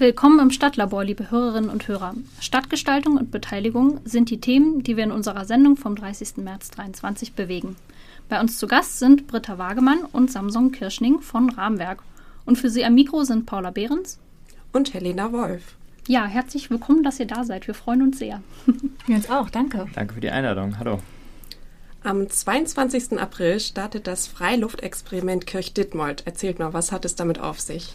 Willkommen im Stadtlabor, liebe Hörerinnen und Hörer. Stadtgestaltung und Beteiligung sind die Themen, die wir in unserer Sendung vom 30. März 2023 bewegen. Bei uns zu Gast sind Britta Wagemann und Samson Kirschning von Rahmenwerk. Und für Sie am Mikro sind Paula Behrens und Helena Wolf. Ja, herzlich willkommen, dass ihr da seid. Wir freuen uns sehr. Wir uns auch, danke. Danke für die Einladung. Hallo. Am 22. April startet das Freiluftexperiment Kirch Dittmold. Erzählt mal, was hat es damit auf sich?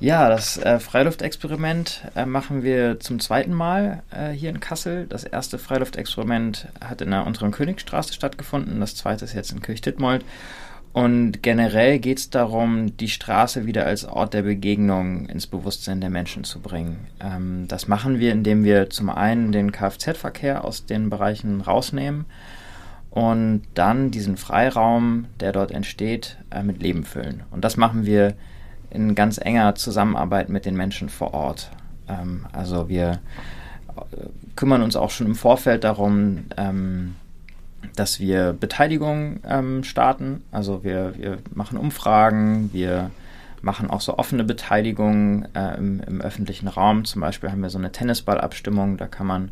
Ja, das äh, Freiluftexperiment äh, machen wir zum zweiten Mal äh, hier in Kassel. Das erste Freiluftexperiment hat in der unteren Königstraße stattgefunden, das zweite ist jetzt in Kirchdittmold. Und generell geht es darum, die Straße wieder als Ort der Begegnung ins Bewusstsein der Menschen zu bringen. Ähm, das machen wir, indem wir zum einen den Kfz-Verkehr aus den Bereichen rausnehmen und dann diesen Freiraum, der dort entsteht, äh, mit Leben füllen. Und das machen wir in ganz enger Zusammenarbeit mit den Menschen vor Ort. Ähm, also wir äh, kümmern uns auch schon im Vorfeld darum, ähm, dass wir Beteiligung ähm, starten. Also wir, wir machen Umfragen, wir machen auch so offene Beteiligung äh, im, im, öffentlichen Raum. Zum Beispiel haben wir so eine Tennisballabstimmung, da kann man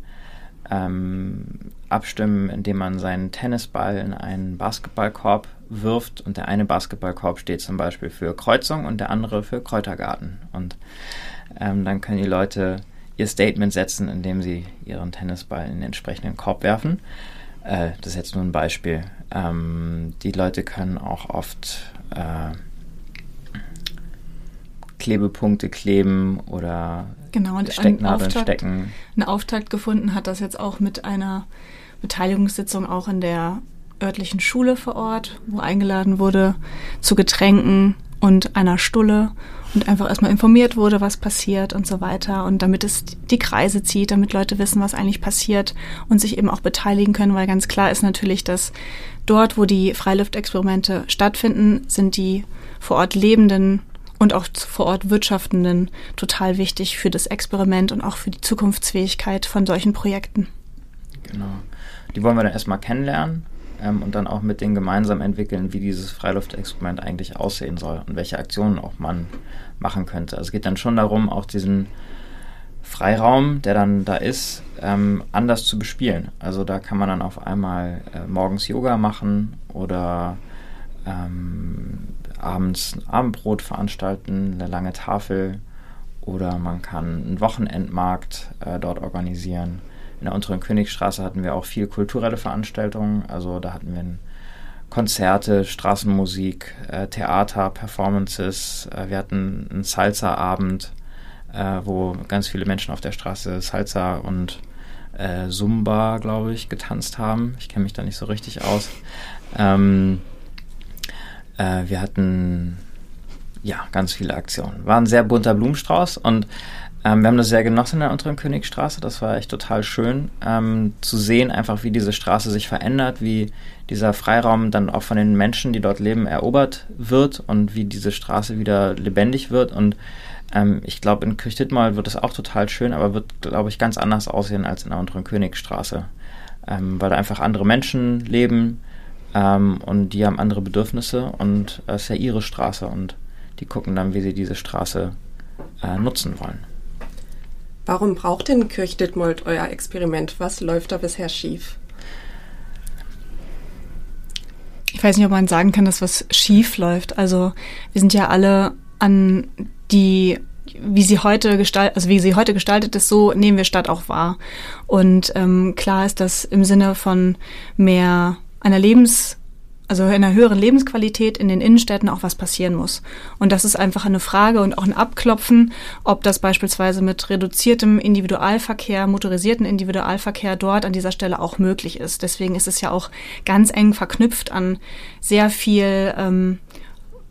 ähm, abstimmen, indem man seinen Tennisball in einen Basketballkorb wirft und der eine Basketballkorb steht zum Beispiel für Kreuzung und der andere für Kräutergarten. Und ähm, dann können die Leute ihr Statement setzen, indem sie ihren Tennisball in den entsprechenden Korb werfen. Äh, das ist jetzt nur ein Beispiel. Ähm, die Leute können auch oft äh, Klebepunkte kleben oder genau, und Stecknadeln stecken. Einen Auftakt gefunden hat das jetzt auch mit einer Beteiligungssitzung auch in der örtlichen Schule vor Ort, wo eingeladen wurde zu Getränken und einer Stulle und einfach erstmal informiert wurde, was passiert und so weiter. Und damit es die Kreise zieht, damit Leute wissen, was eigentlich passiert und sich eben auch beteiligen können, weil ganz klar ist natürlich, dass dort, wo die Freiluftexperimente stattfinden, sind die vor Ort lebenden und auch vor Ort Wirtschaftenden total wichtig für das Experiment und auch für die Zukunftsfähigkeit von solchen Projekten. Genau. Die wollen wir dann erstmal kennenlernen ähm, und dann auch mit denen gemeinsam entwickeln, wie dieses Freiluftexperiment eigentlich aussehen soll und welche Aktionen auch man machen könnte. Also es geht dann schon darum, auch diesen Freiraum, der dann da ist, ähm, anders zu bespielen. Also da kann man dann auf einmal äh, morgens Yoga machen oder ähm, abends ein Abendbrot veranstalten, eine lange Tafel oder man kann einen Wochenendmarkt äh, dort organisieren. In der unteren Königstraße hatten wir auch viel kulturelle Veranstaltungen. Also da hatten wir Konzerte, Straßenmusik, äh, Theater, Performances. Äh, wir hatten einen Salsa-Abend, äh, wo ganz viele Menschen auf der Straße Salsa und äh, Zumba, glaube ich, getanzt haben. Ich kenne mich da nicht so richtig aus. Ähm, äh, wir hatten ja ganz viele Aktionen. War ein sehr bunter Blumenstrauß und ähm, wir haben das sehr genossen in der unteren Königstraße. Das war echt total schön ähm, zu sehen, einfach wie diese Straße sich verändert, wie dieser Freiraum dann auch von den Menschen, die dort leben, erobert wird und wie diese Straße wieder lebendig wird. Und ähm, ich glaube, in Kirchdittmal wird es auch total schön, aber wird, glaube ich, ganz anders aussehen als in der unteren Königstraße, ähm, weil da einfach andere Menschen leben ähm, und die haben andere Bedürfnisse und es ist ja ihre Straße und die gucken dann, wie sie diese Straße äh, nutzen wollen. Warum braucht denn Kirchdittmold euer Experiment? Was läuft da bisher schief? Ich weiß nicht, ob man sagen kann, dass was schief läuft. Also wir sind ja alle an die wie sie heute gestaltet, also wie sie heute gestaltet ist, so nehmen wir Stadt auch wahr. Und ähm, klar ist, dass im Sinne von mehr einer Lebens, also einer höheren Lebensqualität in den Innenstädten auch was passieren muss. Und das ist einfach eine Frage und auch ein Abklopfen, ob das beispielsweise mit reduziertem Individualverkehr, motorisierten Individualverkehr dort an dieser Stelle auch möglich ist. Deswegen ist es ja auch ganz eng verknüpft an sehr viel ähm,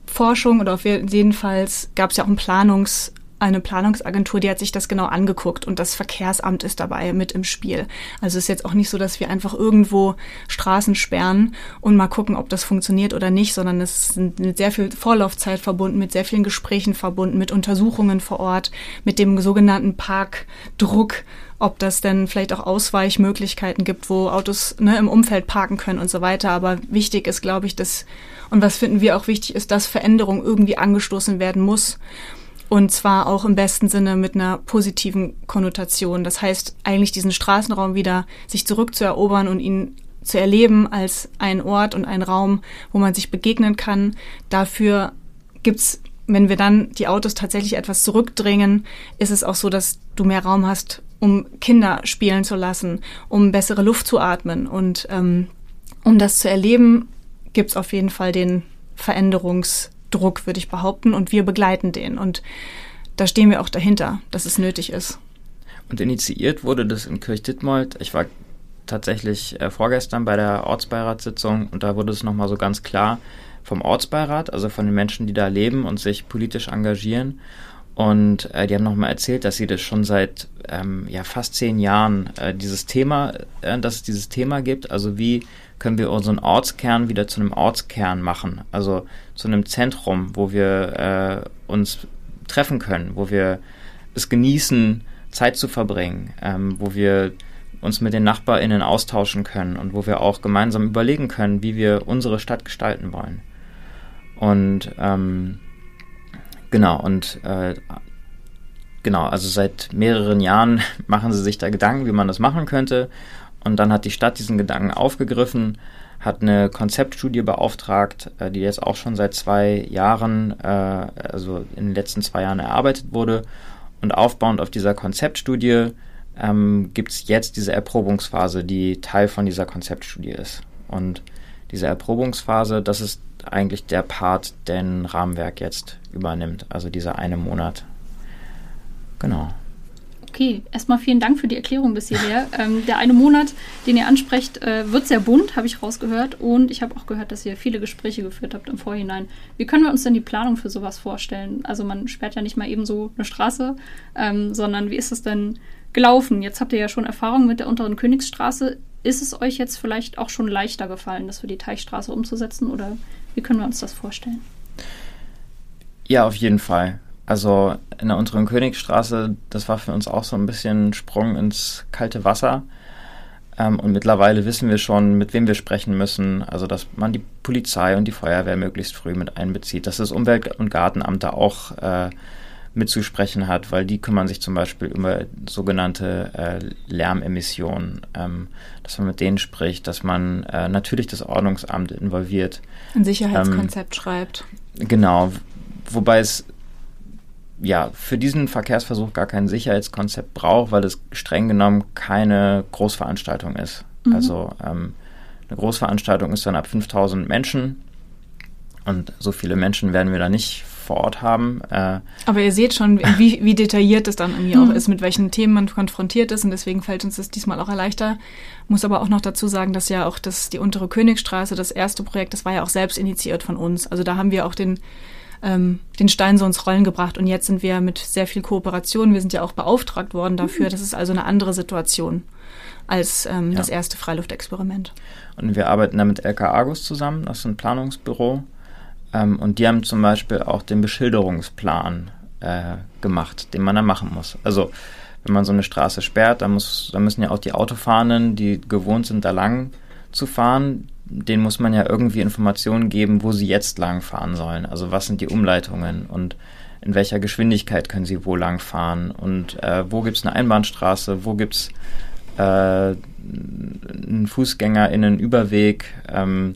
Forschung oder auf jedenfalls gab es ja auch ein Planungs- eine Planungsagentur, die hat sich das genau angeguckt und das Verkehrsamt ist dabei mit im Spiel. Also ist jetzt auch nicht so, dass wir einfach irgendwo Straßen sperren und mal gucken, ob das funktioniert oder nicht, sondern es ist mit sehr viel Vorlaufzeit verbunden, mit sehr vielen Gesprächen verbunden, mit Untersuchungen vor Ort, mit dem sogenannten Parkdruck, ob das denn vielleicht auch Ausweichmöglichkeiten gibt, wo Autos ne, im Umfeld parken können und so weiter. Aber wichtig ist, glaube ich, dass, und was finden wir auch wichtig ist, dass Veränderung irgendwie angestoßen werden muss. Und zwar auch im besten Sinne mit einer positiven Konnotation. Das heißt, eigentlich diesen Straßenraum wieder sich zurückzuerobern und ihn zu erleben als ein Ort und ein Raum, wo man sich begegnen kann. Dafür gibt's, wenn wir dann die Autos tatsächlich etwas zurückdrängen, ist es auch so, dass du mehr Raum hast, um Kinder spielen zu lassen, um bessere Luft zu atmen. Und ähm, um das zu erleben, gibt's auf jeden Fall den Veränderungsdruck, würde ich behaupten, und wir begleiten den. Und da stehen wir auch dahinter, dass es nötig ist. Und initiiert wurde das in Kirchditmold. Ich war tatsächlich äh, vorgestern bei der Ortsbeiratssitzung und da wurde es nochmal so ganz klar vom Ortsbeirat, also von den Menschen, die da leben und sich politisch engagieren. Und äh, die haben nochmal erzählt, dass sie das schon seit ähm, ja, fast zehn Jahren äh, dieses Thema, äh, dass es dieses Thema gibt. Also wie können wir unseren Ortskern wieder zu einem Ortskern machen? Also zu einem Zentrum, wo wir äh, uns treffen können, wo wir es genießen, Zeit zu verbringen, ähm, wo wir uns mit den NachbarInnen austauschen können und wo wir auch gemeinsam überlegen können, wie wir unsere Stadt gestalten wollen. Und ähm, genau, und äh, genau, also seit mehreren Jahren machen sie sich da Gedanken, wie man das machen könnte. Und dann hat die Stadt diesen Gedanken aufgegriffen, hat eine Konzeptstudie beauftragt, äh, die jetzt auch schon seit zwei Jahren, äh, also in den letzten zwei Jahren erarbeitet wurde. Und aufbauend auf dieser Konzeptstudie ähm, gibt es jetzt diese Erprobungsphase, die Teil von dieser Konzeptstudie ist. Und diese Erprobungsphase, das ist eigentlich der Part, den Rahmenwerk jetzt übernimmt, also dieser eine Monat. Genau. Okay, erstmal vielen Dank für die Erklärung bis hierher. ähm, der eine Monat, den ihr ansprecht, äh, wird sehr bunt, habe ich rausgehört. Und ich habe auch gehört, dass ihr viele Gespräche geführt habt im Vorhinein. Wie können wir uns denn die Planung für sowas vorstellen? Also man sperrt ja nicht mal eben so eine Straße, ähm, sondern wie ist es denn gelaufen? Jetzt habt ihr ja schon Erfahrung mit der unteren Königsstraße. Ist es euch jetzt vielleicht auch schon leichter gefallen, das für die Teichstraße umzusetzen oder wie können wir uns das vorstellen? Ja, auf jeden Fall. Also in der unteren Königsstraße, das war für uns auch so ein bisschen Sprung ins kalte Wasser. Ähm, und mittlerweile wissen wir schon, mit wem wir sprechen müssen. Also, dass man die Polizei und die Feuerwehr möglichst früh mit einbezieht, dass das Umwelt- und Gartenamt da auch äh, mitzusprechen hat, weil die kümmern sich zum Beispiel über sogenannte äh, Lärmemissionen, ähm, dass man mit denen spricht, dass man äh, natürlich das Ordnungsamt involviert. Ein Sicherheitskonzept ähm, schreibt. Genau, wobei es ja für diesen Verkehrsversuch gar kein Sicherheitskonzept braucht, weil es streng genommen keine Großveranstaltung ist. Mhm. Also ähm, eine Großveranstaltung ist dann ab 5000 Menschen und so viele Menschen werden wir da nicht vor Ort haben. Äh, Aber ihr seht schon, wie, wie detailliert es dann irgendwie auch mhm. ist, mit welchen Themen man konfrontiert ist und deswegen fällt uns das diesmal auch erleichter. Muss aber auch noch dazu sagen, dass ja auch das, die untere Königsstraße, das erste Projekt, das war ja auch selbst initiiert von uns. Also da haben wir auch den, ähm, den Stein so ins Rollen gebracht und jetzt sind wir mit sehr viel Kooperation, wir sind ja auch beauftragt worden dafür. Mhm. Das ist also eine andere Situation als ähm, ja. das erste Freiluftexperiment. Und wir arbeiten da mit LK Argus zusammen, das ist ein Planungsbüro ähm, und die haben zum Beispiel auch den Beschilderungsplan äh, gemacht, den man da machen muss. Also wenn man so eine Straße sperrt, dann, muss, dann müssen ja auch die Autofahrenden, die gewohnt sind, da lang zu fahren, denen muss man ja irgendwie Informationen geben, wo sie jetzt lang fahren sollen. Also was sind die Umleitungen und in welcher Geschwindigkeit können sie wo lang fahren und äh, wo gibt es eine Einbahnstraße, wo gibt es äh, einen FußgängerInnen-Überweg, ähm,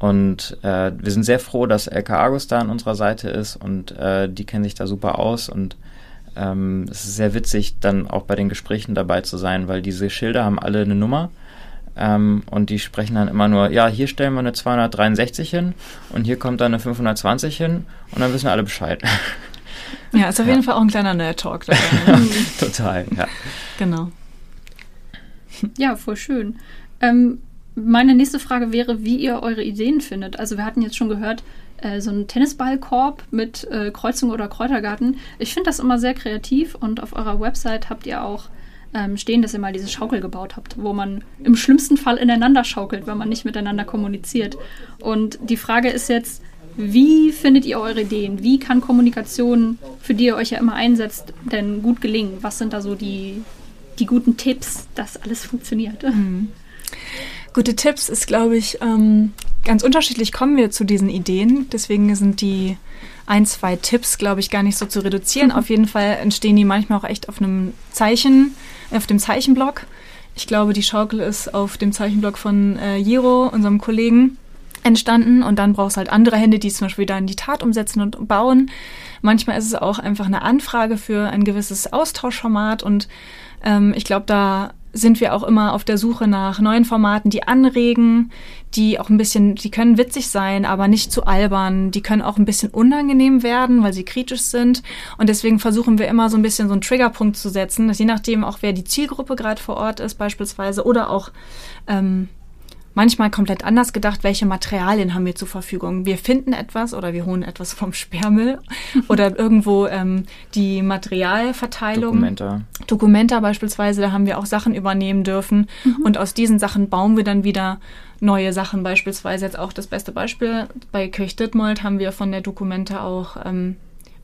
und äh, wir sind sehr froh, dass LK Argus da an unserer Seite ist und äh, die kennen sich da super aus und ähm, es ist sehr witzig, dann auch bei den Gesprächen dabei zu sein, weil diese Schilder haben alle eine Nummer ähm, und die sprechen dann immer nur, ja, hier stellen wir eine 263 hin und hier kommt dann eine 520 hin und dann wissen alle Bescheid. Ja, ist auf ja. jeden Fall auch ein kleiner Nerd-Talk. Total, ja. Genau. Ja, voll schön. Ähm, meine nächste Frage wäre, wie ihr eure Ideen findet. Also wir hatten jetzt schon gehört, äh, so ein Tennisballkorb mit äh, Kreuzung oder Kräutergarten. Ich finde das immer sehr kreativ und auf eurer Website habt ihr auch ähm, stehen, dass ihr mal diese Schaukel gebaut habt, wo man im schlimmsten Fall ineinander schaukelt, wenn man nicht miteinander kommuniziert. Und die Frage ist jetzt, wie findet ihr eure Ideen? Wie kann Kommunikation, für die ihr euch ja immer einsetzt, denn gut gelingen? Was sind da so die, die guten Tipps, dass alles funktioniert? Mhm. Gute Tipps ist, glaube ich, ähm, ganz unterschiedlich kommen wir zu diesen Ideen. Deswegen sind die ein, zwei Tipps, glaube ich, gar nicht so zu reduzieren. auf jeden Fall entstehen die manchmal auch echt auf einem Zeichen, auf dem Zeichenblock. Ich glaube, die Schaukel ist auf dem Zeichenblock von äh, Jiro, unserem Kollegen, entstanden. Und dann brauchst du halt andere Hände, die es zum Beispiel wieder in die Tat umsetzen und bauen. Manchmal ist es auch einfach eine Anfrage für ein gewisses Austauschformat. Und ähm, ich glaube, da sind wir auch immer auf der Suche nach neuen Formaten, die anregen, die auch ein bisschen, die können witzig sein, aber nicht zu albern. Die können auch ein bisschen unangenehm werden, weil sie kritisch sind. Und deswegen versuchen wir immer so ein bisschen so einen Triggerpunkt zu setzen, dass je nachdem auch wer die Zielgruppe gerade vor Ort ist beispielsweise oder auch ähm, manchmal komplett anders gedacht, welche Materialien haben wir zur Verfügung. Wir finden etwas oder wir holen etwas vom Sperrmüll oder irgendwo ähm, die Materialverteilung. Dokumenta. Dokumenta beispielsweise, da haben wir auch Sachen übernehmen dürfen mhm. und aus diesen Sachen bauen wir dann wieder neue Sachen. Beispielsweise jetzt auch das beste Beispiel bei Kirch Dittmold haben wir von der Dokumenta auch ähm,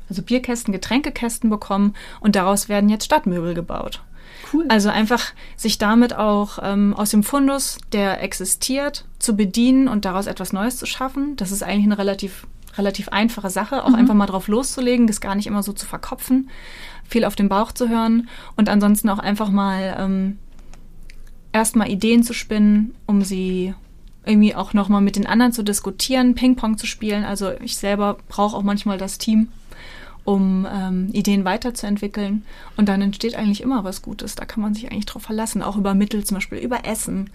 also Bierkästen, Getränkekästen bekommen und daraus werden jetzt Stadtmöbel gebaut. Cool. Also einfach sich damit auch ähm, aus dem Fundus, der existiert, zu bedienen und daraus etwas Neues zu schaffen. Das ist eigentlich eine relativ relativ einfache Sache, auch mhm. einfach mal drauf loszulegen, das gar nicht immer so zu verkopfen, viel auf den Bauch zu hören und ansonsten auch einfach mal ähm, erstmal Ideen zu spinnen, um sie irgendwie auch nochmal mit den anderen zu diskutieren, Ping-Pong zu spielen. Also ich selber brauche auch manchmal das Team, um ähm, Ideen weiterzuentwickeln. Und dann entsteht eigentlich immer was Gutes. Da kann man sich eigentlich drauf verlassen, auch über Mittel, zum Beispiel über Essen,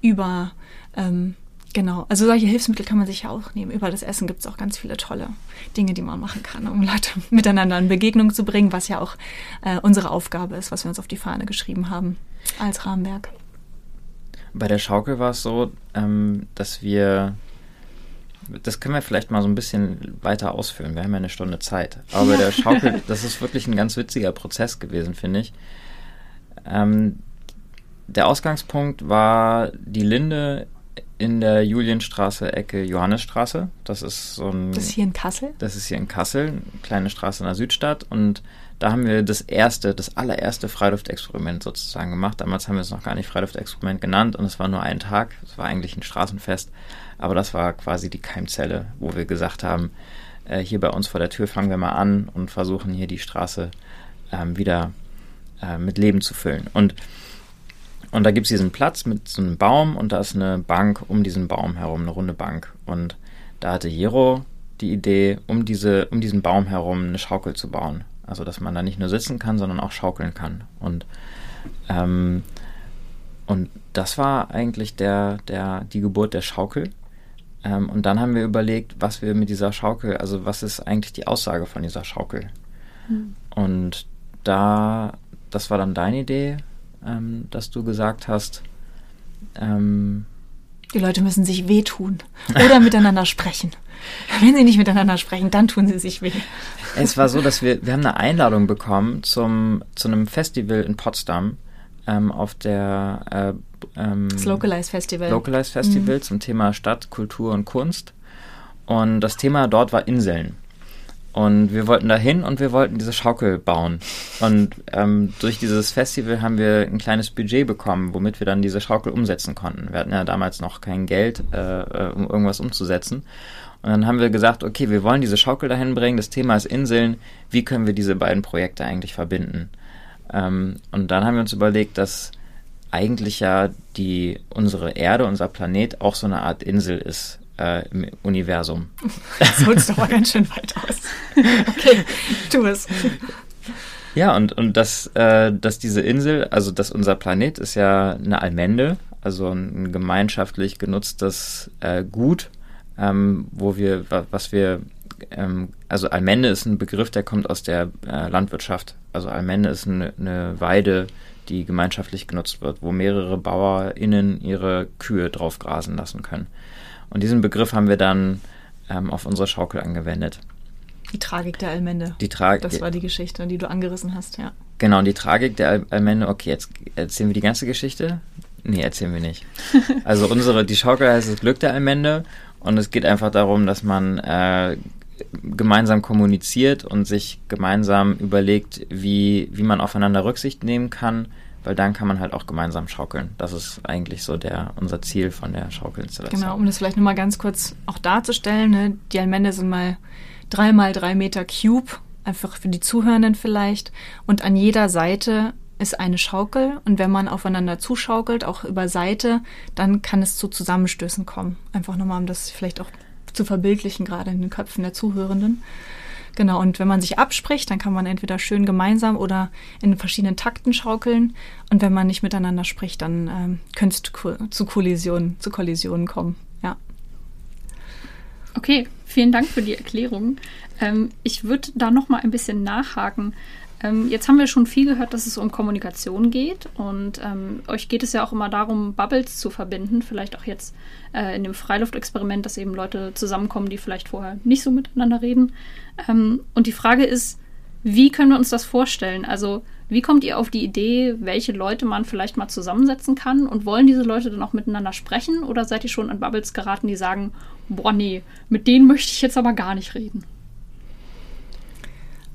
über ähm, Genau, also solche Hilfsmittel kann man sich ja auch nehmen. Über das Essen gibt es auch ganz viele tolle Dinge, die man machen kann, um Leute miteinander in Begegnung zu bringen, was ja auch äh, unsere Aufgabe ist, was wir uns auf die Fahne geschrieben haben als Rahmenwerk. Bei der Schaukel war es so, ähm, dass wir das können wir vielleicht mal so ein bisschen weiter ausführen. Wir haben ja eine Stunde Zeit. Aber ja. der Schaukel, das ist wirklich ein ganz witziger Prozess gewesen, finde ich. Ähm, der Ausgangspunkt war die Linde in der Julienstraße, Ecke Johannesstraße. Das ist so ein. Das ist hier in Kassel? Das ist hier in Kassel, eine kleine Straße in der Südstadt. Und da haben wir das erste, das allererste Freiluftexperiment sozusagen gemacht. Damals haben wir es noch gar nicht Freiluftexperiment genannt und es war nur ein Tag. Es war eigentlich ein Straßenfest. Aber das war quasi die Keimzelle, wo wir gesagt haben, äh, hier bei uns vor der Tür fangen wir mal an und versuchen hier die Straße ähm, wieder äh, mit Leben zu füllen. Und, und da gibt es diesen Platz mit so einem Baum und da ist eine Bank um diesen Baum herum, eine runde Bank. Und da hatte Jero die Idee, um, diese, um diesen Baum herum eine Schaukel zu bauen. Also dass man da nicht nur sitzen kann, sondern auch schaukeln kann. Und ähm, und das war eigentlich der, der, die Geburt der Schaukel. Ähm, und dann haben wir überlegt, was wir mit dieser Schaukel, also was ist eigentlich die Aussage von dieser Schaukel? Mhm. Und da, das war dann deine Idee, ähm, dass du gesagt hast, ähm, die Leute müssen sich wehtun oder miteinander sprechen. Wenn sie nicht miteinander sprechen, dann tun sie sich weh. Es war so, dass wir, wir haben eine Einladung bekommen zum, zu einem Festival in Potsdam ähm, auf der äh, ähm, das Localize Festival. Localize Festival mhm. zum Thema Stadt, Kultur und Kunst. Und das Thema dort war Inseln. Und wir wollten da hin und wir wollten diese Schaukel bauen. Und ähm, durch dieses Festival haben wir ein kleines Budget bekommen, womit wir dann diese Schaukel umsetzen konnten. Wir hatten ja damals noch kein Geld, äh, äh um irgendwas umzusetzen. Und dann haben wir gesagt, okay, wir wollen diese Schaukel dahin bringen. Das Thema ist Inseln. Wie können wir diese beiden Projekte eigentlich verbinden? Ähm, und dann haben wir uns überlegt, dass eigentlich ja die, unsere Erde, unser Planet auch so eine Art Insel ist äh, im Universum. Das holst du aber ganz schön weit aus. Okay, tu es. Ja, und, und dass, äh, dass diese Insel, also dass unser Planet ist ja eine Allmende, also ein gemeinschaftlich genutztes äh, Gut, ähm, wo wir, was wir, ähm, also Allmende ist ein Begriff, der kommt aus der äh, Landwirtschaft. Also Allmende ist eine, eine Weide, die gemeinschaftlich genutzt wird, wo mehrere BauerInnen ihre Kühe drauf grasen lassen können. Und diesen Begriff haben wir dann ähm, auf unsere Schaukel angewendet. Die Tragik der Allmende. Die Tragik. Das war die Geschichte, die du angerissen hast, ja. Genau, und die Tragik der Allmende, okay, jetzt erzählen wir die ganze Geschichte? Nee, erzählen wir nicht. Also unsere, die Schaukel heißt das Glück der Allmende und es geht einfach darum, dass man äh, gemeinsam kommuniziert und sich gemeinsam überlegt, wie, wie man aufeinander Rücksicht nehmen kann, weil dann kann man halt auch gemeinsam schaukeln. Das ist eigentlich so der, unser Ziel von der Schaukelinstallation. Genau, um das vielleicht nochmal ganz kurz auch darzustellen, ne? die Allmende sind mal drei mal drei Meter Cube, einfach für die Zuhörenden vielleicht. Und an jeder Seite ist eine Schaukel und wenn man aufeinander zuschaukelt, auch über Seite, dann kann es zu Zusammenstößen kommen. Einfach nochmal, um das vielleicht auch zu verbildlichen, gerade in den Köpfen der Zuhörenden. Genau, und wenn man sich abspricht, dann kann man entweder schön gemeinsam oder in verschiedenen Takten schaukeln. Und wenn man nicht miteinander spricht, dann ähm, könnte es zu Kollisionen, zu Kollisionen kommen. Ja. Okay, vielen Dank für die Erklärung. Ähm, ich würde da noch mal ein bisschen nachhaken. Ähm, jetzt haben wir schon viel gehört, dass es um Kommunikation geht und ähm, euch geht es ja auch immer darum, Bubbles zu verbinden, vielleicht auch jetzt äh, in dem Freiluftexperiment, dass eben Leute zusammenkommen, die vielleicht vorher nicht so miteinander reden. Ähm, und die Frage ist, wie können wir uns das vorstellen? Also wie kommt ihr auf die Idee, welche Leute man vielleicht mal zusammensetzen kann? Und wollen diese Leute dann auch miteinander sprechen? Oder seid ihr schon an Bubbles geraten, die sagen, boah, nee, mit denen möchte ich jetzt aber gar nicht reden?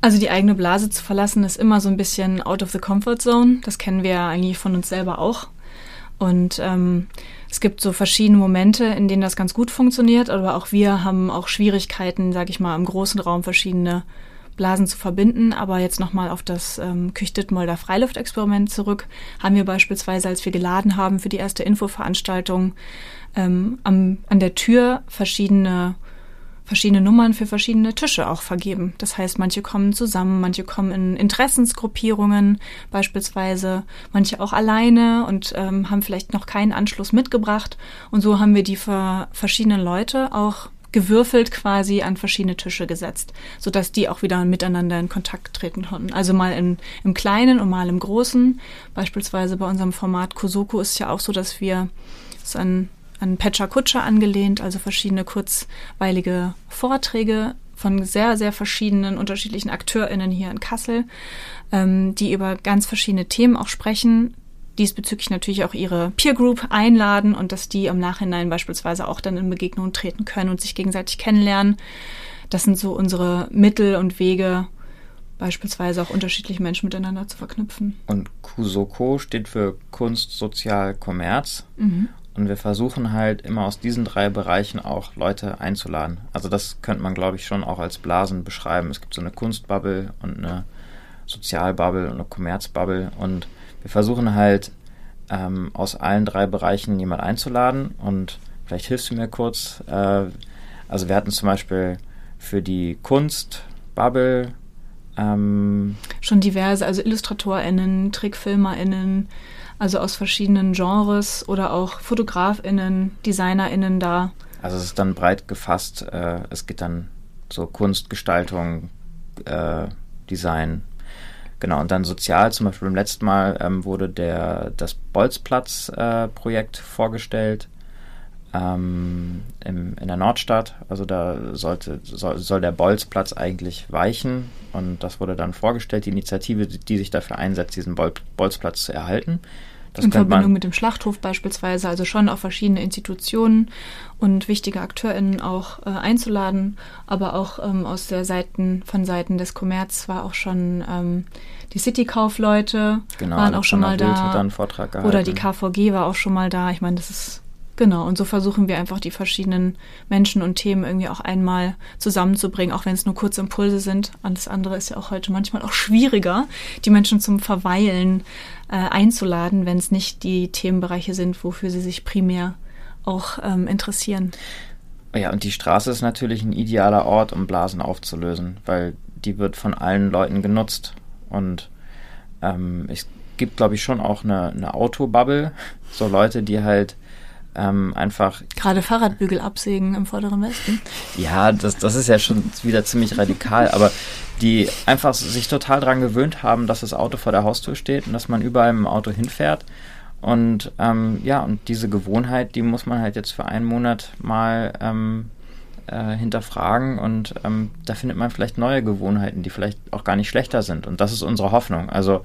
Also die eigene Blase zu verlassen ist immer so ein bisschen out of the comfort zone. Das kennen wir ja eigentlich von uns selber auch. Und ähm, es gibt so verschiedene Momente, in denen das ganz gut funktioniert, aber auch wir haben auch Schwierigkeiten, sage ich mal, im großen Raum verschiedene Blasen zu verbinden. Aber jetzt nochmal auf das ähm, Küchdittmolder Freiluftexperiment zurück. Haben wir beispielsweise, als wir geladen haben für die erste Infoveranstaltung, ähm, am, an der Tür verschiedene verschiedene Nummern für verschiedene Tische auch vergeben. Das heißt, manche kommen zusammen, manche kommen in Interessensgruppierungen beispielsweise, manche auch alleine und ähm, haben vielleicht noch keinen Anschluss mitgebracht. Und so haben wir die für verschiedenen Leute auch gewürfelt quasi an verschiedene Tische gesetzt, sodass die auch wieder miteinander in Kontakt treten konnten. Also mal in, im Kleinen und mal im Großen. Beispielsweise bei unserem Format Kosoko ist ja auch so, dass wir es an an Pecha Kutscher angelehnt, also verschiedene kurzweilige Vorträge von sehr, sehr verschiedenen unterschiedlichen AkteurInnen hier in Kassel, ähm, die über ganz verschiedene Themen auch sprechen, diesbezüglich natürlich auch ihre Peer Group einladen und dass die im Nachhinein beispielsweise auch dann in Begegnungen treten können und sich gegenseitig kennenlernen. Das sind so unsere Mittel und Wege, beispielsweise auch unterschiedliche Menschen miteinander zu verknüpfen. Und Kusoko steht für Kunst, Sozial, Kommerz. Mhm. Und wir versuchen halt immer aus diesen drei Bereichen auch Leute einzuladen. Also das könnte man, glaube ich, schon auch als Blasen beschreiben. Es gibt so eine Kunstbubble und eine Sozialbubble und eine Kommerzbubble. Und wir versuchen halt ähm, aus allen drei Bereichen jemand einzuladen. Und vielleicht hilfst du mir kurz. Äh, also wir hatten zum Beispiel für die Kunstbubble ähm, schon diverse, also IllustratorInnen, TrickfilmerInnen, also aus verschiedenen Genres oder auch FotografInnen, DesignerInnen da. Also es ist dann breit gefasst, äh, es geht dann so Kunst, Gestaltung, äh, Design. Genau, und dann sozial, zum Beispiel beim letzten Mal ähm, wurde der, das Bolzplatz-Projekt äh, vorgestellt ähm, im, in der Nordstadt. Also da sollte, soll, soll der Bolzplatz eigentlich weichen und das wurde dann vorgestellt, die Initiative, die, sich dafür einsetzt, diesen Bol Bolzplatz zu erhalten. Das in Verbindung mit dem Schlachthof beispielsweise, also schon auf verschiedene Institutionen und wichtige AkteurInnen auch äh, einzuladen, aber auch ähm, aus der Seiten, von Seiten des Kommerz war auch schon ähm, die City-Kaufleute genau, waren auch schon mal da. Oder die KVG war auch schon mal da. Ich meine, das ist Genau, und so versuchen wir einfach die verschiedenen Menschen und Themen irgendwie auch einmal zusammenzubringen, auch wenn es nur kurze Impulse sind. Alles andere ist ja auch heute manchmal auch schwieriger, die Menschen zum Verweilen äh, einzuladen, wenn es nicht die Themenbereiche sind, wofür sie sich primär auch ähm, interessieren. Ja, und die Straße ist natürlich ein idealer Ort, um Blasen aufzulösen, weil die wird von allen Leuten genutzt. Und ähm, es gibt, glaube ich, schon auch eine, eine Autobubble, so Leute, die halt ähm, einfach. Gerade Fahrradbügel absägen im vorderen Westen. Ja, das, das ist ja schon wieder ziemlich radikal, aber die einfach sich total daran gewöhnt haben, dass das Auto vor der Haustür steht und dass man überall im Auto hinfährt. Und ähm, ja, und diese Gewohnheit, die muss man halt jetzt für einen Monat mal ähm, äh, hinterfragen und ähm, da findet man vielleicht neue Gewohnheiten, die vielleicht auch gar nicht schlechter sind. Und das ist unsere Hoffnung. Also,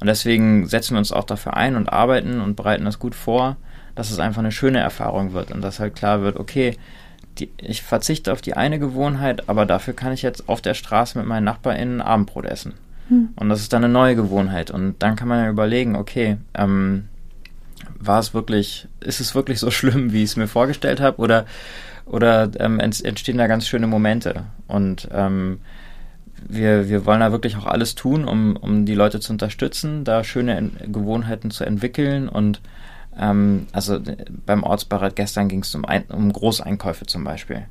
und deswegen setzen wir uns auch dafür ein und arbeiten und bereiten das gut vor dass es einfach eine schöne Erfahrung wird und dass halt klar wird, okay, die, ich verzichte auf die eine Gewohnheit, aber dafür kann ich jetzt auf der Straße mit meinen NachbarInnen Abendbrot essen. Hm. Und das ist dann eine neue Gewohnheit. Und dann kann man ja überlegen, okay, ähm, war es wirklich, ist es wirklich so schlimm, wie ich es mir vorgestellt habe? Oder, oder ähm, entstehen da ganz schöne Momente. Und ähm, wir, wir wollen da wirklich auch alles tun, um, um die Leute zu unterstützen, da schöne Gewohnheiten zu entwickeln. Und ähm, also beim Ortsbeirat gestern ging es um, um Großeinkäufe zum Beispiel.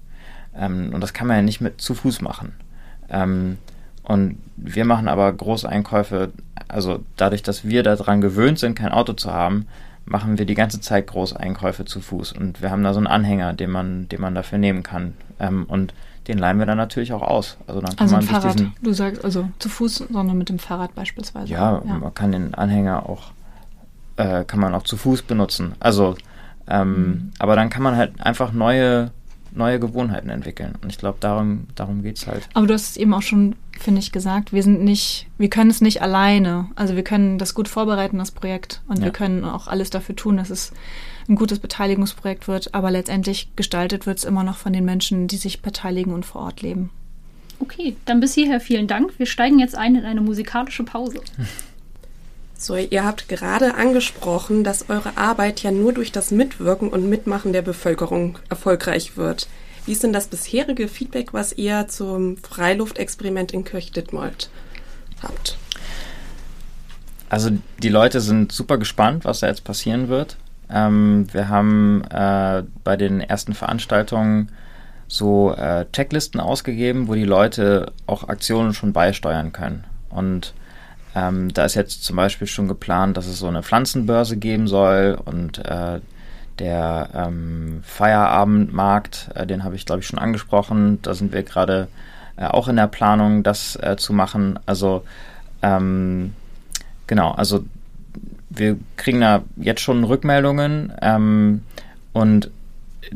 Ähm, und das kann man ja nicht mit zu Fuß machen. Ähm, und wir machen aber Großeinkäufe, also dadurch, dass wir daran gewöhnt sind, kein Auto zu haben, machen wir die ganze Zeit Großeinkäufe zu Fuß. Und wir haben da so einen Anhänger, den man, den man dafür nehmen kann. Ähm, und den leihen wir dann natürlich auch aus. Also dann kann also man Fahrrad. Diesen, du sagst also zu Fuß, sondern mit dem Fahrrad beispielsweise. Ja, ja. man kann den Anhänger auch, äh, kann man auch zu Fuß benutzen. Also, ähm, mhm. aber dann kann man halt einfach neue neue Gewohnheiten entwickeln. Und ich glaube, darum, darum geht es halt. Aber du hast es eben auch schon, finde ich, gesagt, wir sind nicht, wir können es nicht alleine. Also wir können das gut vorbereiten, das Projekt. Und ja. wir können auch alles dafür tun, dass es ein gutes Beteiligungsprojekt wird. Aber letztendlich gestaltet wird es immer noch von den Menschen, die sich beteiligen und vor Ort leben. Okay, dann bis hierher vielen Dank. Wir steigen jetzt ein in eine musikalische Pause. So, ihr habt gerade angesprochen, dass eure Arbeit ja nur durch das Mitwirken und Mitmachen der Bevölkerung erfolgreich wird. Wie ist denn das bisherige Feedback, was ihr zum Freiluftexperiment in Kirchditmold habt? Also die Leute sind super gespannt, was da jetzt passieren wird. Ähm, wir haben äh, bei den ersten Veranstaltungen so äh, Checklisten ausgegeben, wo die Leute auch Aktionen schon beisteuern können. Und ähm, da ist jetzt zum Beispiel schon geplant, dass es so eine Pflanzenbörse geben soll und äh, der ähm, Feierabendmarkt, äh, den habe ich glaube ich schon angesprochen. Da sind wir gerade äh, auch in der Planung, das äh, zu machen. Also ähm, genau, also wir kriegen da jetzt schon Rückmeldungen ähm, und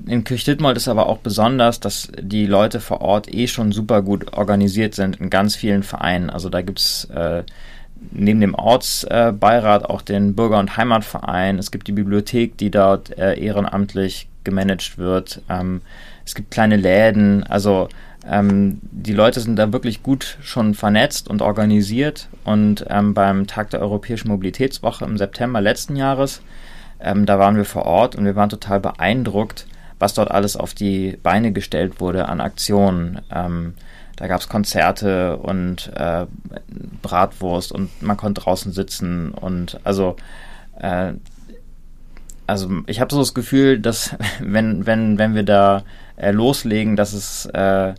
in Kirchditmold ist aber auch besonders, dass die Leute vor Ort eh schon super gut organisiert sind in ganz vielen Vereinen. Also da gibt's äh, neben dem Ortsbeirat auch den Bürger- und Heimatverein. Es gibt die Bibliothek, die dort äh, ehrenamtlich gemanagt wird. Ähm, es gibt kleine Läden. Also ähm, die Leute sind da wirklich gut schon vernetzt und organisiert. Und ähm, beim Tag der Europäischen Mobilitätswoche im September letzten Jahres, da waren wir vor Ort und wir waren total beeindruckt, was dort alles auf die Beine gestellt wurde an Aktionen. Ähm, da gab es Konzerte und äh, Bratwurst und man konnte draußen sitzen und also äh, also ich habe so das Gefühl, dass wenn wenn wenn wir da äh, loslegen, dass es äh,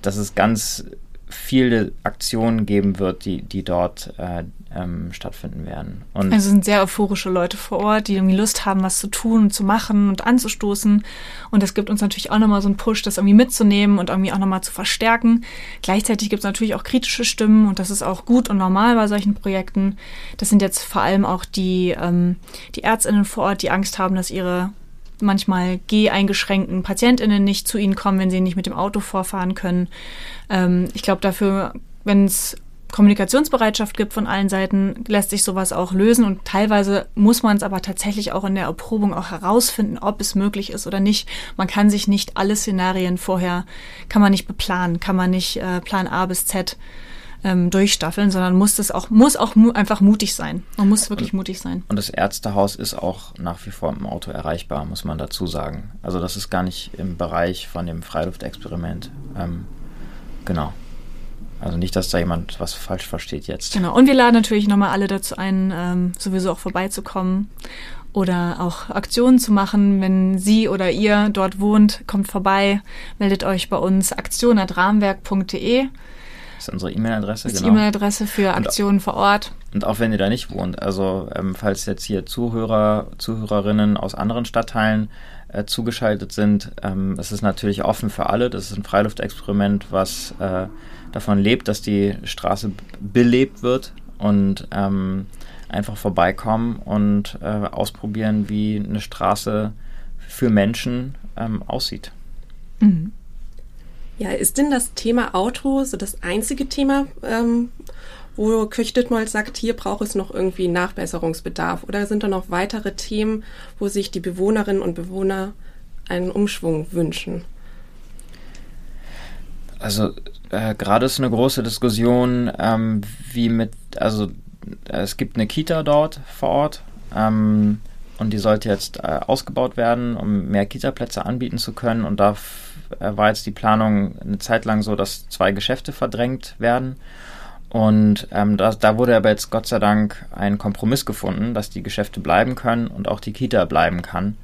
dass es ganz viele Aktionen geben wird, die die dort äh, ähm, stattfinden werden. Und also sind sehr euphorische Leute vor Ort, die irgendwie Lust haben, was zu tun zu machen und anzustoßen. Und das gibt uns natürlich auch nochmal so einen Push, das irgendwie mitzunehmen und irgendwie auch nochmal zu verstärken. Gleichzeitig gibt es natürlich auch kritische Stimmen und das ist auch gut und normal bei solchen Projekten. Das sind jetzt vor allem auch die, ähm, die Ärztinnen vor Ort, die Angst haben, dass ihre manchmal geh-eingeschränkten PatientInnen nicht zu ihnen kommen, wenn sie nicht mit dem Auto vorfahren können. Ähm, ich glaube, dafür, wenn es Kommunikationsbereitschaft gibt von allen Seiten, lässt sich sowas auch lösen und teilweise muss man es aber tatsächlich auch in der Erprobung auch herausfinden, ob es möglich ist oder nicht. Man kann sich nicht alle Szenarien vorher, kann man nicht beplanen, kann man nicht äh, Plan A bis Z ähm, durchstaffeln, sondern muss das auch, muss auch mu einfach mutig sein. Man muss wirklich und, mutig sein. Und das Ärztehaus ist auch nach wie vor im Auto erreichbar, muss man dazu sagen. Also das ist gar nicht im Bereich von dem Freiluftexperiment. Ähm, genau. Also nicht, dass da jemand was falsch versteht jetzt. Genau. Und wir laden natürlich nochmal alle dazu ein, ähm, sowieso auch vorbeizukommen oder auch Aktionen zu machen. Wenn Sie oder ihr dort wohnt, kommt vorbei, meldet euch bei uns aktion.rahmenwerk.de. Das ist unsere E-Mail-Adresse, genau. Die E-Mail-Adresse für Aktionen und, vor Ort. Und auch wenn ihr da nicht wohnt, also ähm, falls jetzt hier Zuhörer, Zuhörerinnen aus anderen Stadtteilen äh, zugeschaltet sind, ähm, es ist natürlich offen für alle. Das ist ein Freiluftexperiment, was äh, davon lebt, dass die Straße belebt wird und ähm, einfach vorbeikommen und äh, ausprobieren, wie eine Straße für Menschen ähm, aussieht. Mhm. Ja, ist denn das Thema Auto so das einzige Thema, ähm, wo Kirchditmold sagt, hier braucht es noch irgendwie Nachbesserungsbedarf? Oder sind da noch weitere Themen, wo sich die Bewohnerinnen und Bewohner einen Umschwung wünschen? Also äh, gerade ist eine große Diskussion, ähm, wie mit, also es gibt eine Kita dort vor Ort ähm, und die sollte jetzt äh, ausgebaut werden, um mehr Kita-Plätze anbieten zu können. Und da äh, war jetzt die Planung eine Zeit lang so, dass zwei Geschäfte verdrängt werden. Und ähm, da, da wurde aber jetzt Gott sei Dank ein Kompromiss gefunden, dass die Geschäfte bleiben können und auch die Kita bleiben kann.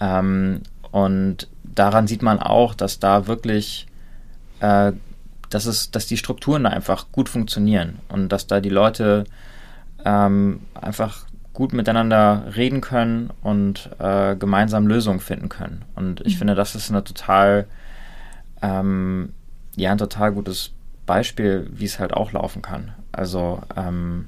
Ähm, und daran sieht man auch, dass da wirklich, äh, dass es, dass die Strukturen da einfach gut funktionieren und dass da die Leute ähm, einfach gut miteinander reden können und äh, gemeinsam Lösungen finden können. Und ich mhm. finde, das ist eine total, ähm, ja, ein total gutes Beispiel, wie es halt auch laufen kann. Also ähm,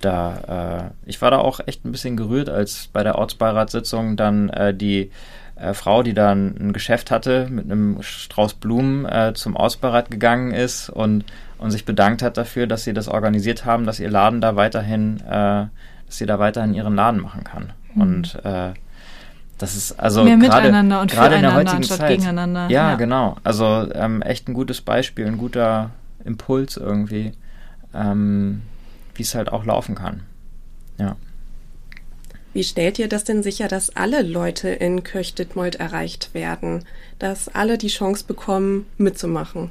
da, äh, ich war da auch echt ein bisschen gerührt, als bei der Ortsbeiratssitzung dann äh, die äh, Frau, die da ein, Geschäft hatte, mit einem Strauß Blumen äh, zum Ortsbeirat gegangen ist und, und sich bedankt hat dafür, dass sie das organisiert haben, dass ihr Laden da weiterhin, äh, dass sie da weiterhin ihren Laden machen kann. Mhm. Und äh, das ist also mehr grade, miteinander und gerade in der heutigen anstatt Zeit. gegeneinander. Ja, ja. genau. Also ähm, echt ein gutes Beispiel, ein guter Impuls irgendwie, ähm, wie es halt auch laufen kann. Ja. Wie stellt ihr das denn sicher, dass alle Leute in Kirchditmold erreicht werden, dass alle die Chance bekommen, mitzumachen?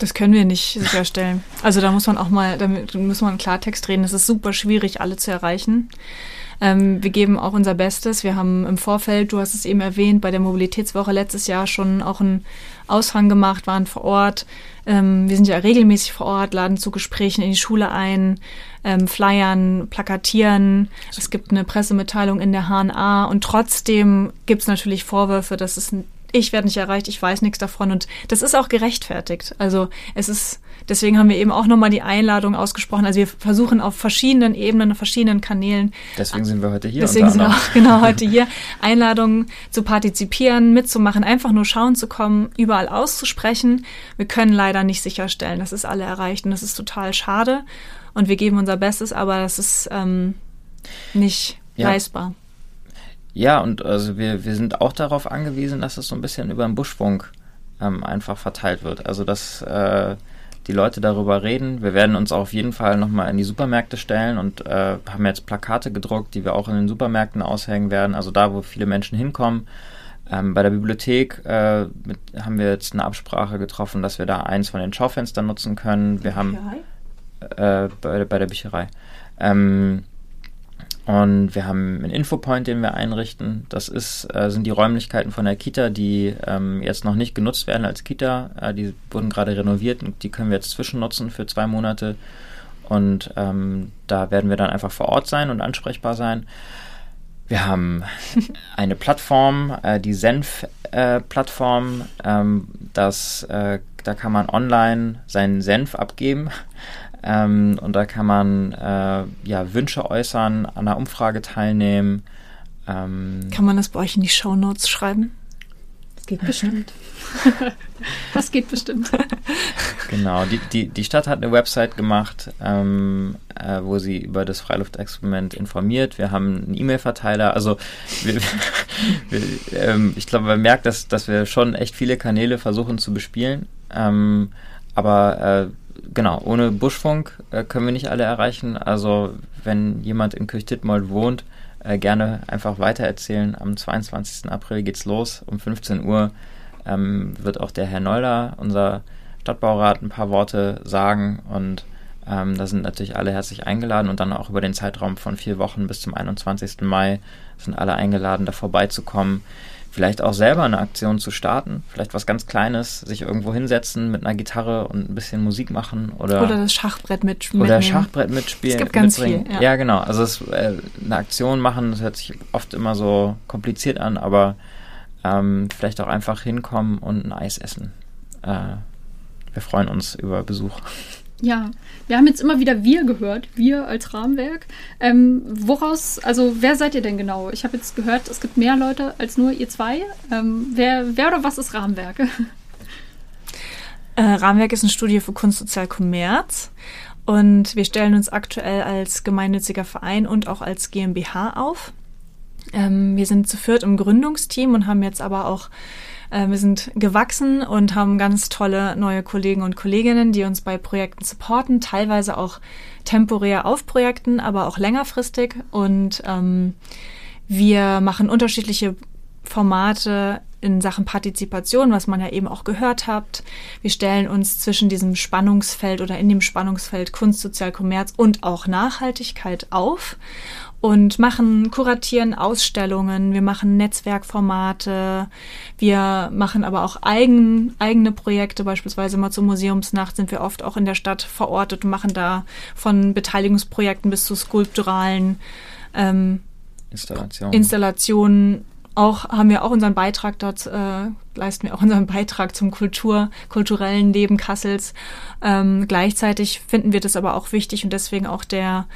Das können wir nicht sicherstellen. Also da muss man auch mal, damit muss man Klartext reden. Es ist super schwierig, alle zu erreichen. Ähm, wir geben auch unser Bestes. Wir haben im Vorfeld, du hast es eben erwähnt, bei der Mobilitätswoche letztes Jahr schon auch einen Aushang gemacht, waren vor Ort. Ähm, wir sind ja regelmäßig vor Ort, laden zu Gesprächen in die Schule ein, ähm, flyern, plakatieren. Es gibt eine Pressemitteilung in der HNA und trotzdem gibt es natürlich Vorwürfe, dass es ich werde nicht erreicht, ich weiß nichts davon und das ist auch gerechtfertigt. Also es ist, deswegen haben wir eben auch nochmal die Einladung ausgesprochen. Also wir versuchen auf verschiedenen Ebenen, auf verschiedenen Kanälen. Deswegen sind wir heute hier. Deswegen sind wir auch genau heute hier. Einladungen zu partizipieren, mitzumachen, einfach nur schauen zu kommen, überall auszusprechen. Wir können leider nicht sicherstellen, dass es alle erreicht und das ist total schade und wir geben unser Bestes, aber das ist ähm, nicht ja. leistbar. Ja, und also wir, wir sind auch darauf angewiesen, dass es so ein bisschen über den Buschfunk ähm, einfach verteilt wird. Also dass äh, die Leute darüber reden. Wir werden uns auf jeden Fall nochmal in die Supermärkte stellen und äh, haben jetzt Plakate gedruckt, die wir auch in den Supermärkten aushängen werden, also da, wo viele Menschen hinkommen. Ähm, bei der Bibliothek äh, mit, haben wir jetzt eine Absprache getroffen, dass wir da eins von den Schaufenstern nutzen können. Wir haben äh, bei, bei der Bücherei. Ähm, und wir haben einen Infopoint, den wir einrichten. Das ist, äh, sind die Räumlichkeiten von der Kita, die ähm, jetzt noch nicht genutzt werden als Kita. Äh, die wurden gerade renoviert und die können wir jetzt zwischennutzen für zwei Monate. Und ähm, da werden wir dann einfach vor Ort sein und ansprechbar sein. Wir haben eine Plattform, äh, die Senf-Plattform. Äh, ähm, das, äh, da kann man online seinen Senf abgeben. Ähm, und da kann man äh, ja, Wünsche äußern, an einer Umfrage teilnehmen. Ähm, kann man das bei euch in die Show Notes schreiben? Das geht bestimmt. das geht bestimmt. genau, die, die, die Stadt hat eine Website gemacht, ähm, äh, wo sie über das Freiluftexperiment informiert. Wir haben einen E-Mail-Verteiler. Also wir, wir, ähm, ich glaube, man merkt, dass, dass wir schon echt viele Kanäle versuchen zu bespielen. Ähm, aber äh, genau, ohne Buschfunk äh, können wir nicht alle erreichen. Also wenn jemand in Kirchdittmold wohnt, äh, gerne einfach weitererzählen. Am 22. April geht's los. Um 15 Uhr ähm, wird auch der Herr Neuler, unser Stadtbaurat, ein paar Worte sagen und ähm, da sind natürlich alle herzlich eingeladen und dann auch über den Zeitraum von vier Wochen bis zum 21. Mai sind alle eingeladen, da vorbeizukommen vielleicht auch selber eine Aktion zu starten, vielleicht was ganz Kleines, sich irgendwo hinsetzen mit einer Gitarre und ein bisschen Musik machen oder oder das Schachbrett mitspielen. Oder Schachbrett mitspielen. Es gibt ganz mitbringen. viel. Ja. ja, genau. Also es, äh, eine Aktion machen, das hört sich oft immer so kompliziert an, aber ähm, vielleicht auch einfach hinkommen und ein Eis essen. Äh, wir freuen uns über Besuch. Ja, wir haben jetzt immer wieder wir gehört, wir als Rahmenwerk. Ähm, woraus, also wer seid ihr denn genau? Ich habe jetzt gehört, es gibt mehr Leute als nur ihr zwei. Ähm, wer, wer oder was ist Rahmenwerk? Äh, Rahmenwerk ist ein Studio für Kunst, Sozial, Kommerz. Und wir stellen uns aktuell als gemeinnütziger Verein und auch als GmbH auf. Ähm, wir sind zu viert im Gründungsteam und haben jetzt aber auch Äh, wir sind gewachsen und haben ganz tolle neue Kollegen und Kolleginnen, die uns bei Projekten supporten, teilweise auch temporär auf Projekten, aber auch längerfristig. Und ähm, wir machen unterschiedliche Formate in Sachen Partizipation, was man ja eben auch gehört habt. Wir stellen uns zwischen diesem Spannungsfeld oder in dem Spannungsfeld Kunst, Sozial, Kommerz und auch Nachhaltigkeit auf und machen, kuratieren Ausstellungen, wir machen Netzwerkformate, wir machen aber auch eigen, eigene Projekte, beispielsweise mal zur Museumsnacht sind wir oft auch in der Stadt verortet und machen da von Beteiligungsprojekten bis zu skulpturalen ähm, Installationen. Installationen auch haben wir auch unseren Beitrag dort, äh, leisten wir auch unseren Beitrag zum Kultur, kulturellen Leben Kassels. Ähm, gleichzeitig finden wir das aber auch wichtig und deswegen auch der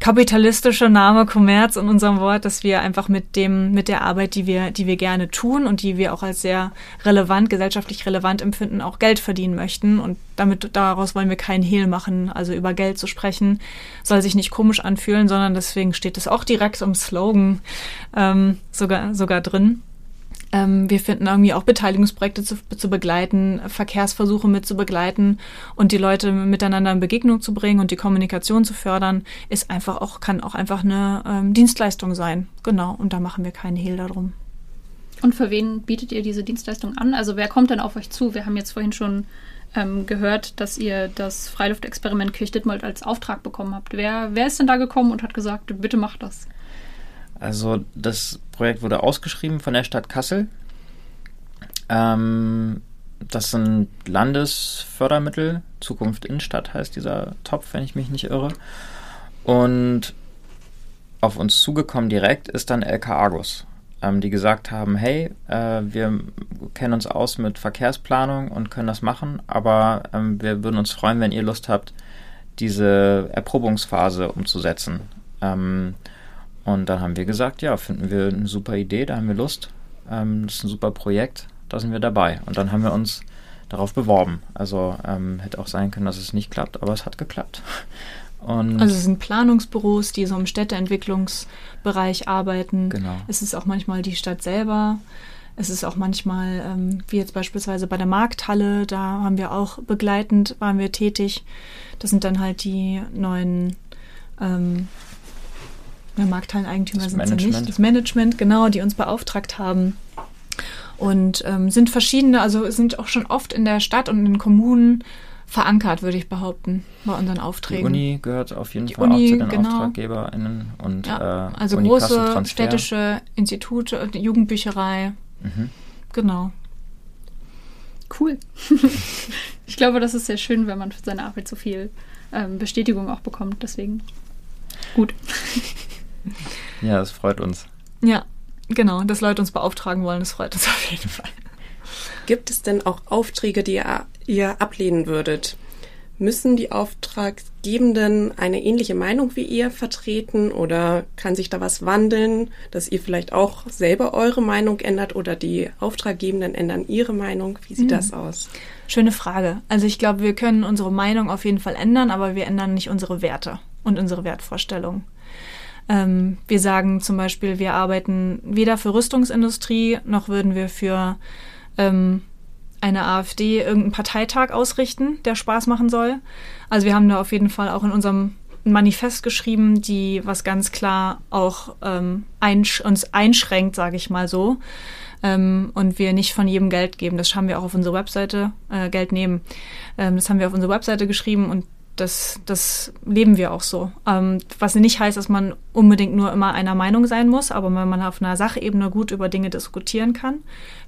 kapitalistische Name Kommerz in unserem Wort, dass wir einfach mit dem, mit der Arbeit, die wir, die wir gerne tun und die wir auch als sehr relevant, gesellschaftlich relevant empfinden, auch Geld verdienen möchten. Und damit, daraus wollen wir keinen Hehl machen. Also über Geld zu sprechen, soll sich nicht komisch anfühlen, sondern deswegen steht es auch direkt im Slogan ähm, sogar, sogar drin. Ähm, wir finden irgendwie auch Beteiligungsprojekte zu, zu begleiten, Verkehrsversuche mit zu begleiten und die Leute miteinander in Begegnung zu bringen und die Kommunikation zu fördern, ist einfach auch, kann auch einfach eine ähm, Dienstleistung sein. Genau. Und da machen wir keinen Hehl darum. Und für wen bietet ihr diese Dienstleistung an? Also wer kommt denn auf euch zu? Wir haben jetzt vorhin schon ähm, gehört, dass ihr das Freiluftexperiment Kirchditmold als Auftrag bekommen habt. Wer, wer ist denn da gekommen und hat gesagt, bitte macht das? Also das Projekt wurde ausgeschrieben von der Stadt Kassel. Ähm, das sind Landesfördermittel, Zukunft Innenstadt heißt dieser Topf, wenn ich mich nicht irre. Und auf uns zugekommen direkt ist dann LK Argus, ähm, die gesagt haben, hey, äh, wir kennen uns aus mit Verkehrsplanung und können das machen, aber ähm, wir würden uns freuen, wenn ihr Lust habt, diese Erprobungsphase umzusetzen. Ähm, und dann haben wir gesagt, ja, finden wir eine super Idee, da haben wir Lust, ähm, das ist ein super Projekt, da sind wir dabei. Und dann haben wir uns darauf beworben. Also ähm, hätte auch sein können, dass es nicht klappt, aber es hat geklappt. Und also es sind Planungsbüros, die so im Städteentwicklungsbereich arbeiten. Genau. Es ist auch manchmal die Stadt selber. Es ist auch manchmal, ähm, wie jetzt beispielsweise bei der Markthalle, da haben wir auch begleitend, waren wir tätig. Das sind dann halt die neuen ähm, ja, Markthalleneigentümer sind sie nicht. Das Management, genau, die uns beauftragt haben. Und ähm, sind verschiedene, also sind auch schon oft in der Stadt und in den Kommunen verankert, würde ich behaupten, bei unseren Aufträgen. Die Uni gehört auf jeden die Fall Uni, auch zu den genau. AuftraggeberInnen und ja, äh, also Uni große städtische Institute, Jugendbücherei. Mhm. Genau. Cool. ich glaube, das ist sehr schön, wenn man für seine Arbeit so viel ähm, Bestätigung auch bekommt. Deswegen gut. Ja, das freut uns. Ja, genau. Dass Leute uns beauftragen wollen, das freut uns auf jeden Fall. Gibt es denn auch Aufträge, die ihr, ihr ablehnen würdet? Müssen die Auftraggebenden eine ähnliche Meinung wie ihr vertreten oder kann sich da was wandeln, dass ihr vielleicht auch selber eure Meinung ändert oder die Auftraggebenden ändern ihre Meinung? Wie sieht mhm. das aus? Schöne Frage. Also ich glaube, wir können unsere Meinung auf jeden Fall ändern, aber wir ändern nicht unsere Werte und unsere Wertvorstellungen. Ähm, wir sagen zum Beispiel, wir arbeiten weder für Rüstungsindustrie noch würden wir für ähm, eine AfD irgendeinen Parteitag ausrichten, der Spaß machen soll. Also wir haben da auf jeden Fall auch in unserem Manifest geschrieben, die was ganz klar auch ähm, einsch uns einschränkt, sage ich mal so. Ähm, und wir nicht von jedem Geld geben. Das haben wir auch auf unsere Webseite, äh, Geld nehmen. Ähm, das haben wir auf unsere Webseite geschrieben und das, das leben wir auch so. Ähm, was nicht heißt, dass man unbedingt nur immer einer Meinung sein muss, aber wenn man auf einer Sachebene gut über Dinge diskutieren kann,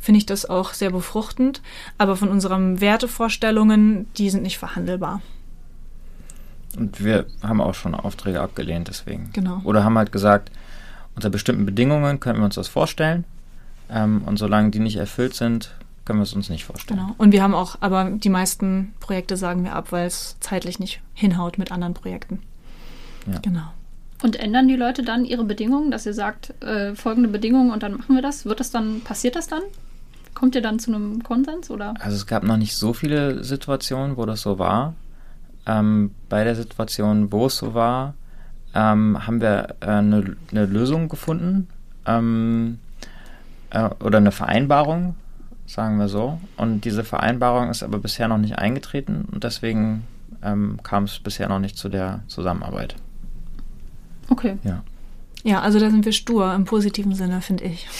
finde ich das auch sehr befruchtend. Aber von unseren Wertevorstellungen, die sind nicht verhandelbar. Und wir haben auch schon Aufträge abgelehnt, deswegen. Genau. Oder haben halt gesagt, unter bestimmten Bedingungen können wir uns das vorstellen. Ähm, und solange die nicht erfüllt sind, können wir es uns nicht vorstellen. Genau. Und wir haben auch, aber die meisten Projekte sagen wir ab, weil es zeitlich nicht hinhaut mit anderen Projekten. Ja. Genau. Und ändern die Leute dann ihre Bedingungen, dass ihr sagt, äh, folgende Bedingungen und dann machen wir das? Wird das dann, passiert das dann? Kommt ihr dann zu einem Konsens oder? Also es gab noch nicht so viele Situationen, wo das so war. Ähm, bei der Situation, wo es so war, ähm, haben wir äh, eine, eine, Lösung gefunden ähm, äh, oder eine Vereinbarung sagen wir so. Und diese Vereinbarung ist aber bisher noch nicht eingetreten und deswegen ähm, kam es bisher noch nicht zu der Zusammenarbeit. Okay. Ja. Ja, also da sind wir stur im positiven Sinne, finde ich.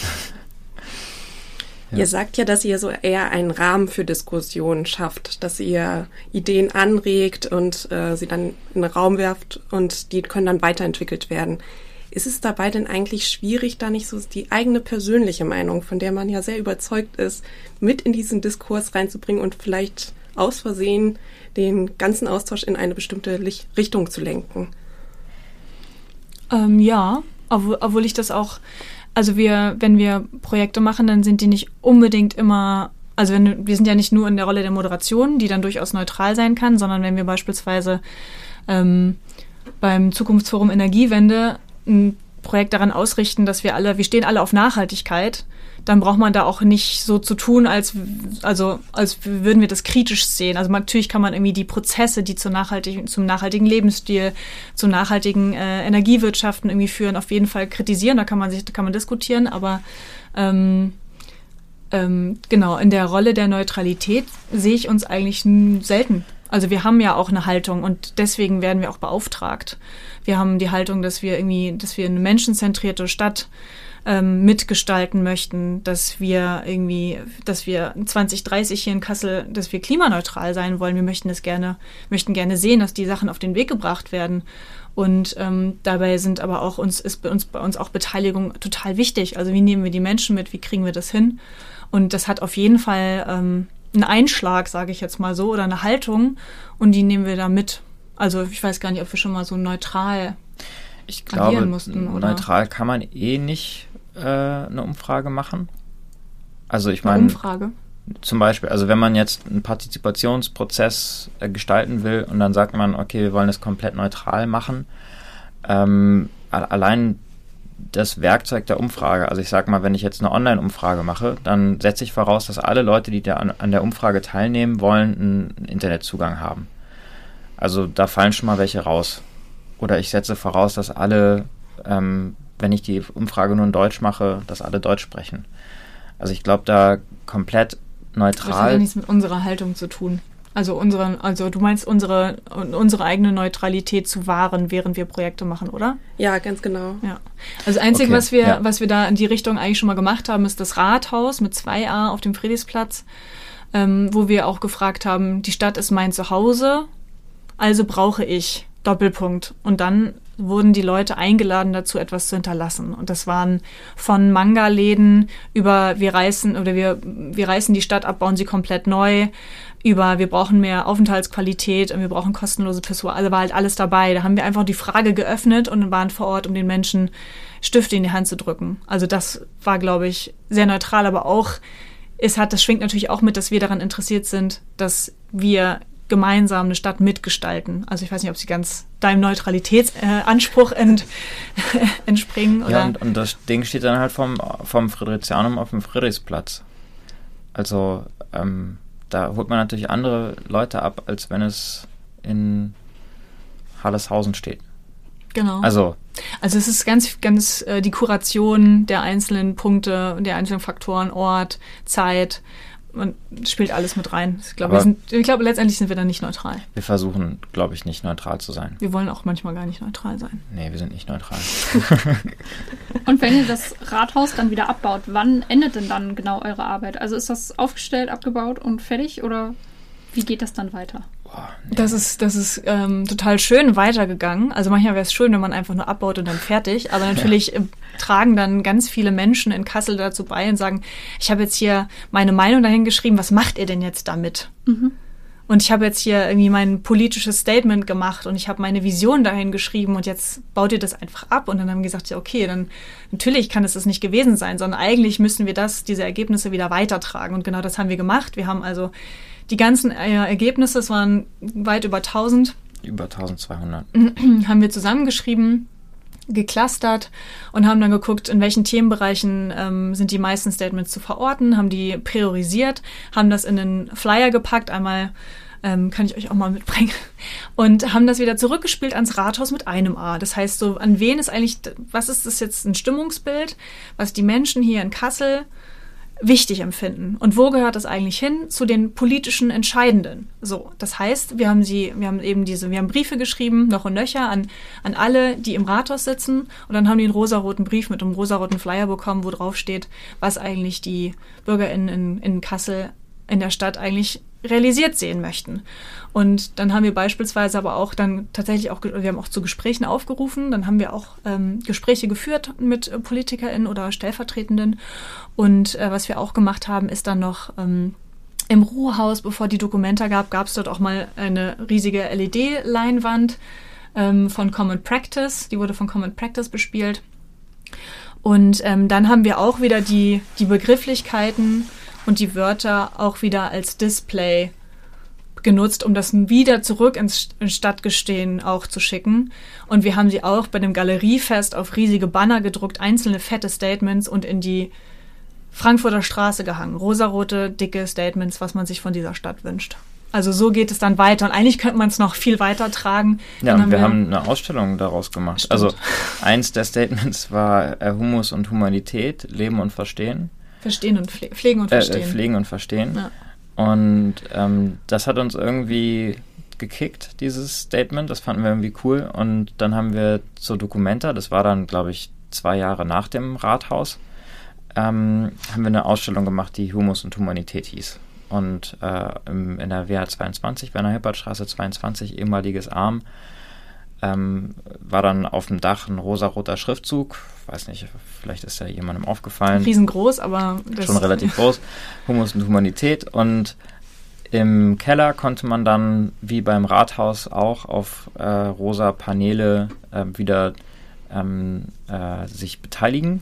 Ja. Ihr sagt ja, dass ihr so eher einen Rahmen für Diskussionen schafft, dass ihr Ideen anregt und äh, sie dann in den Raum werft und die können dann weiterentwickelt werden. Ist es dabei denn eigentlich schwierig, da nicht so die eigene persönliche Meinung, von der man ja sehr überzeugt ist, mit in diesen Diskurs reinzubringen und vielleicht aus Versehen den ganzen Austausch in eine bestimmte Richtung zu lenken? Ähm, ja, obwohl, ich das auch also wir, wenn wir Projekte machen, dann sind die nicht unbedingt immer, also wenn, wir sind ja nicht nur in der Rolle der Moderation, die dann durchaus neutral sein kann, sondern wenn wir beispielsweise ähm, beim Zukunftsforum Energiewende ein Projekt daran ausrichten, dass wir alle, wir stehen alle auf Nachhaltigkeit, dann braucht man da auch nicht so zu tun, als, also, als würden wir das kritisch sehen. Also natürlich kann man irgendwie die Prozesse, die zur nachhaltigen, zum nachhaltigen Lebensstil, zum nachhaltigen äh, Energiewirtschaften irgendwie führen, auf jeden Fall kritisieren. Da kann man sich, da kann man diskutieren, aber ähm, ähm, genau, in der Rolle der Neutralität sehe ich uns eigentlich selten. Also wir haben ja auch eine Haltung und deswegen werden wir auch beauftragt. Wir haben die Haltung, dass wir irgendwie, dass wir eine menschenzentrierte Stadt ähm, mitgestalten möchten, dass wir irgendwie, dass wir 2030 hier in Kassel, dass wir klimaneutral sein wollen. Wir möchten es gerne, möchten gerne sehen, dass die Sachen auf den Weg gebracht werden. Und ähm, dabei sind aber auch uns, ist bei uns, bei uns auch Beteiligung total wichtig. Also wie nehmen wir die Menschen mit, wie kriegen wir das hin? Und das hat auf jeden Fall ähm, einen Einschlag, sage ich jetzt mal so, oder eine Haltung und die nehmen wir da mit. Also ich weiß gar nicht, ob wir schon mal so neutral ich glaube, mussten, neutral kann man eh nicht äh, eine Umfrage machen? Also ich meine. Umfrage? Zum Beispiel, also wenn man jetzt einen Partizipationsprozess äh, gestalten will und dann sagt man, okay, wir wollen es komplett neutral machen, ähm, allein das Werkzeug der Umfrage, also ich sage mal, wenn ich jetzt eine Online-Umfrage mache, dann setze ich voraus, dass alle Leute, die da an, an der Umfrage teilnehmen wollen, einen Internetzugang haben. Also da fallen schon mal welche raus. Oder ich setze voraus, dass alle ähm, wenn ich die Umfrage nur in Deutsch mache, dass alle Deutsch sprechen. Also ich glaube, da komplett neutral. Das hat ja nichts mit unserer Haltung zu tun. Also unsere, also du meinst unsere unsere eigene Neutralität zu wahren, während wir Projekte machen, oder? Ja, ganz genau. Ja. Also das Einzige, okay, was wir, ja. was wir da in die Richtung eigentlich schon mal gemacht haben, ist das Rathaus mit 2a auf dem Friedrichsplatz, ähm, wo wir auch gefragt haben, die Stadt ist mein Zuhause, also brauche ich Doppelpunkt. Und dann wurden die Leute eingeladen dazu, etwas zu hinterlassen. Und das waren von Manga-Läden über wir reißen oder wir, wir reißen die Stadt ab, bauen sie komplett neu, über wir brauchen mehr Aufenthaltsqualität und wir brauchen kostenlose Pissoir. Also war halt alles dabei. Da haben wir einfach die Frage geöffnet und waren vor Ort, um den Menschen Stifte in die Hand zu drücken. Also das war, glaube ich, sehr neutral, aber auch es hat, das schwingt natürlich auch mit, dass wir daran interessiert sind, dass wir gemeinsam eine Stadt mitgestalten. Also ich weiß nicht, ob sie ganz deinem Neutralitätsanspruch äh, ent, entspringen. Oder? Ja, und, und, das Ding steht dann halt vom, vom Friedrichsjanum auf dem Friedrichsplatz. Also ähm, da holt man natürlich andere Leute ab, als wenn es in Hallershausen steht. Genau. Also, also es ist ganz, ganz äh, die Kuration der einzelnen Punkte, der einzelnen Faktoren, Ort, Zeit, man spielt alles mit rein. Ich glaube, glaube, letztendlich sind wir dann nicht neutral. Wir versuchen, glaube ich, nicht neutral zu sein. Wir wollen auch manchmal gar nicht neutral sein. Nee, wir sind nicht neutral. Und wenn ihr das Rathaus dann wieder abbaut, wann endet denn dann genau eure Arbeit? Also ist das aufgestellt, abgebaut und fertig oder wie geht das dann weiter? Boah, nee. Das ist, das ist ähm, total schön weitergegangen. Also manchmal wäre es schön, wenn man einfach nur abbaut und dann fertig. Aber natürlich ja. Äh, tragen dann ganz viele Menschen in Kassel dazu bei und sagen, ich habe jetzt hier meine Meinung dahin geschrieben, was macht ihr denn jetzt damit? Mhm. Und ich habe jetzt hier irgendwie mein politisches Statement gemacht und ich habe meine Vision dahin geschrieben und jetzt baut ihr das einfach ab. Und dann haben wir gesagt, ja, okay, dann natürlich kann es das nicht gewesen sein, sondern eigentlich müssen wir das, diese Ergebnisse wieder weitertragen. Und genau das haben wir gemacht. Wir haben also die ganzen äh, Ergebnisse, es waren weit über 1000. Über 1200. Haben wir zusammengeschrieben, geclustert und haben dann geguckt, in welchen Themenbereichen ähm, sind die meisten Statements zu verorten, haben die priorisiert, haben das in den Flyer gepackt, einmal ähm, kann ich euch auch mal mitbringen. Und haben das wieder zurückgespielt ans Rathaus mit einem A. Das heißt, so an wen ist eigentlich, was ist das jetzt ein Stimmungsbild, was die Menschen hier in Kassel wichtig empfinden. Und wo gehört das eigentlich hin? Zu den politischen Entscheidenden. So, das heißt, wir haben sie, wir haben eben diese, wir haben Briefe geschrieben, noch und nöcher, an, an alle, die im Rathaus sitzen. Und dann haben die einen rosaroten Brief mit einem rosaroten Flyer bekommen, wo drauf steht, was eigentlich die BürgerInnen in, in Kassel in der Stadt eigentlich realisiert sehen möchten. Und dann haben wir beispielsweise aber auch dann tatsächlich auch, wir haben auch zu Gesprächen aufgerufen, dann haben wir auch ähm, Gespräche geführt mit äh, PolitikerInnen oder Stellvertretenden. Und äh, was wir auch gemacht haben, ist dann noch ähm, im Ruhehaus, bevor die Dokumenta gab, gab es dort auch mal eine riesige LED-Leinwand ähm, von Common Practice. Die wurde von Common Practice bespielt. Und ähm, dann haben wir auch wieder die, die Begrifflichkeiten und die Wörter auch wieder als Display genutzt, um das wieder zurück ins Stadtgestehen auch zu schicken. Und wir haben sie auch bei dem Galeriefest auf riesige Banner gedruckt, einzelne fette Statements und in die Frankfurter Straße gehangen. Rosarote, dicke Statements, was man sich von dieser Stadt wünscht. Also so geht es dann weiter. Und eigentlich könnte man es noch viel weiter tragen. Ja, und wir, wir, haben eine Ausstellung daraus gemacht. Stimmt. Also eins der Statements war äh, Humus und Humanität, Leben und Verstehen. Verstehen und pfle pflegen und äh, äh, verstehen. Äh, pflegen und verstehen. Ja. Und ähm, das hat uns irgendwie gekickt, dieses Statement. Das fanden wir irgendwie cool. Und dann haben wir zur Documenta, das war dann, glaube ich, zwei Jahre nach dem Rathaus, ähm, haben wir eine Ausstellung gemacht, die Humus und Humanität hieß. Und äh, im, in der WH 22, bei der Hippertstraße 22, ehemaliges Arm, ähm, war dann auf dem Dach ein rosaroter Schriftzug. Weiß nicht, vielleicht ist ja jemandem aufgefallen. Riesengroß, aber schon relativ groß. Humus und Humanität. Und im Keller konnte man dann, wie beim Rathaus, auch auf äh, rosa Paneele äh, wieder ähm, äh, sich beteiligen.